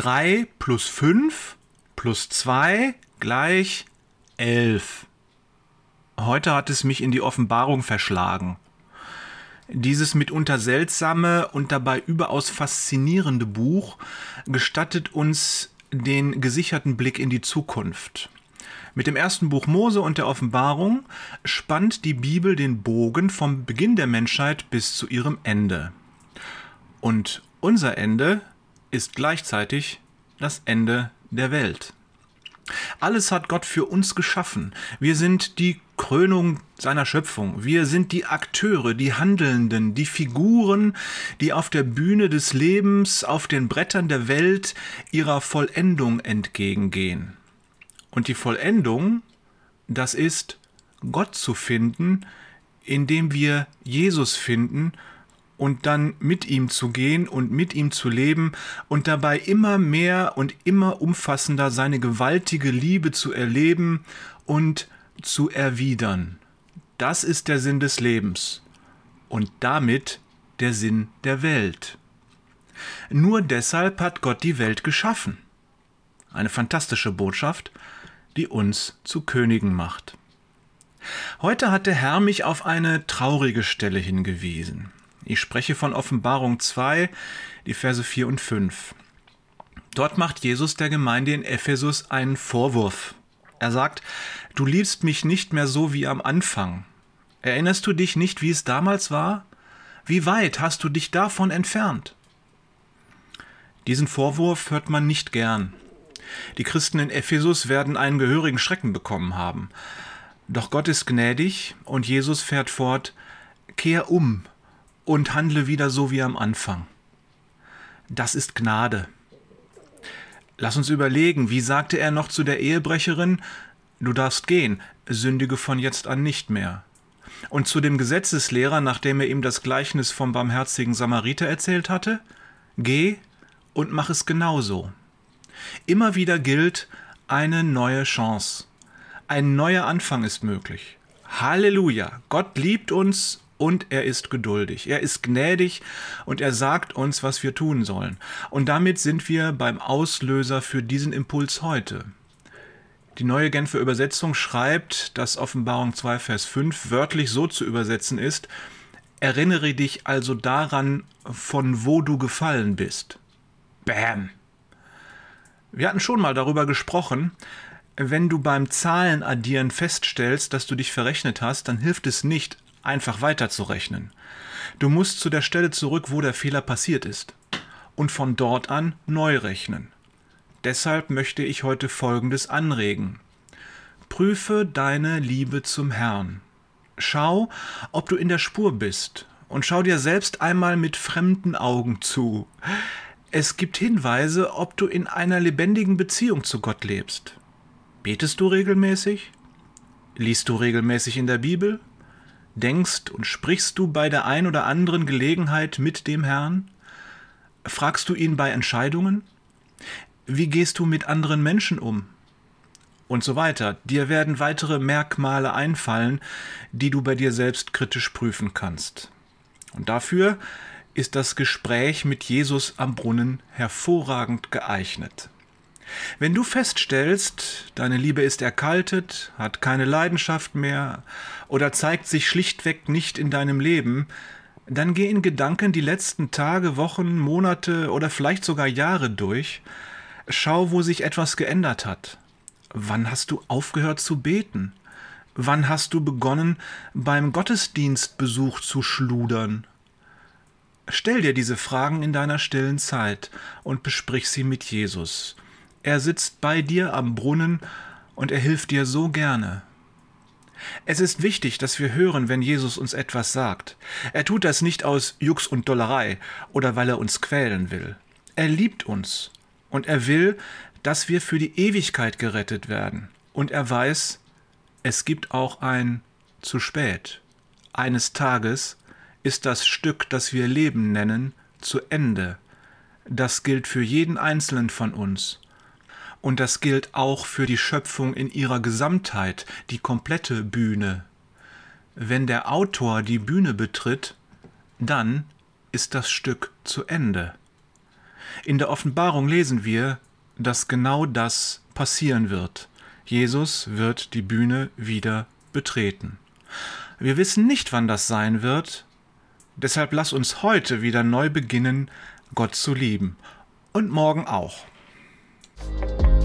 3 plus 5 plus 2 gleich 11. Heute hat es mich in die Offenbarung verschlagen. Dieses mitunter seltsame und dabei überaus faszinierende Buch gestattet uns den gesicherten Blick in die Zukunft. Mit dem ersten Buch Mose und der Offenbarung spannt die Bibel den Bogen vom Beginn der Menschheit bis zu ihrem Ende. Und unser Ende ist gleichzeitig das Ende der Welt. Alles hat Gott für uns geschaffen. Wir sind die Krönung seiner Schöpfung. Wir sind die Akteure, die Handelnden, die Figuren, die auf der Bühne des Lebens, auf den Brettern der Welt ihrer Vollendung entgegengehen. Und die Vollendung, das ist Gott zu finden, indem wir Jesus finden und dann mit ihm zu gehen und mit ihm zu leben und dabei immer mehr und immer umfassender seine gewaltige Liebe zu erleben und zu erwidern. Das ist der Sinn des Lebens und damit der Sinn der Welt. Nur deshalb hat Gott die Welt geschaffen. Eine fantastische Botschaft, die uns zu Königen macht. Heute hat der Herr mich auf eine traurige Stelle hingewiesen. Ich spreche von Offenbarung 2, die Verse 4 und 5. Dort macht Jesus der Gemeinde in Ephesus einen Vorwurf. Er sagt, du liebst mich nicht mehr so wie am Anfang. Erinnerst du dich nicht, wie es damals war? Wie weit hast du dich davon entfernt? Diesen Vorwurf hört man nicht gern. Die Christen in Ephesus werden einen gehörigen Schrecken bekommen haben. Doch Gott ist gnädig und Jesus fährt fort, kehr um und handle wieder so wie am Anfang. Das ist Gnade. Lass uns überlegen, wie sagte er noch zu der Ehebrecherin, du darfst gehen, sündige von jetzt an nicht mehr. Und zu dem Gesetzeslehrer, nachdem er ihm das Gleichnis vom barmherzigen Samariter erzählt hatte, geh und mach es genauso. Immer wieder gilt eine neue Chance. Ein neuer Anfang ist möglich. Halleluja! Gott liebt uns und er ist geduldig. Er ist gnädig und er sagt uns, was wir tun sollen. Und damit sind wir beim Auslöser für diesen Impuls heute. Die neue Genfer Übersetzung schreibt, dass Offenbarung 2, Vers 5 wörtlich so zu übersetzen ist, Erinnere dich also daran, von wo du gefallen bist. Bam! Wir hatten schon mal darüber gesprochen, wenn du beim Zahlenaddieren feststellst, dass du dich verrechnet hast, dann hilft es nicht, einfach weiterzurechnen. Du musst zu der Stelle zurück, wo der Fehler passiert ist, und von dort an neu rechnen. Deshalb möchte ich heute Folgendes anregen. Prüfe deine Liebe zum Herrn. Schau, ob du in der Spur bist, und schau dir selbst einmal mit fremden Augen zu. Es gibt Hinweise, ob du in einer lebendigen Beziehung zu Gott lebst. Betest du regelmäßig? Liest du regelmäßig in der Bibel? Denkst und sprichst du bei der ein oder anderen Gelegenheit mit dem Herrn? Fragst du ihn bei Entscheidungen? Wie gehst du mit anderen Menschen um? Und so weiter. Dir werden weitere Merkmale einfallen, die du bei dir selbst kritisch prüfen kannst. Und dafür ist das Gespräch mit Jesus am Brunnen hervorragend geeignet. Wenn du feststellst, deine Liebe ist erkaltet, hat keine Leidenschaft mehr oder zeigt sich schlichtweg nicht in deinem Leben, dann geh in Gedanken die letzten Tage, Wochen, Monate oder vielleicht sogar Jahre durch. Schau, wo sich etwas geändert hat. Wann hast du aufgehört zu beten? Wann hast du begonnen, beim Gottesdienstbesuch zu schludern? Stell dir diese Fragen in deiner stillen Zeit und besprich sie mit Jesus. Er sitzt bei dir am Brunnen und er hilft dir so gerne. Es ist wichtig, dass wir hören, wenn Jesus uns etwas sagt. Er tut das nicht aus Jux und Dollerei oder weil er uns quälen will. Er liebt uns und er will, dass wir für die Ewigkeit gerettet werden. Und er weiß, es gibt auch ein zu spät. Eines Tages ist das Stück, das wir Leben nennen, zu Ende. Das gilt für jeden Einzelnen von uns. Und das gilt auch für die Schöpfung in ihrer Gesamtheit, die komplette Bühne. Wenn der Autor die Bühne betritt, dann ist das Stück zu Ende. In der Offenbarung lesen wir, dass genau das passieren wird. Jesus wird die Bühne wieder betreten. Wir wissen nicht, wann das sein wird, deshalb lass uns heute wieder neu beginnen, Gott zu lieben. Und morgen auch. Thank you.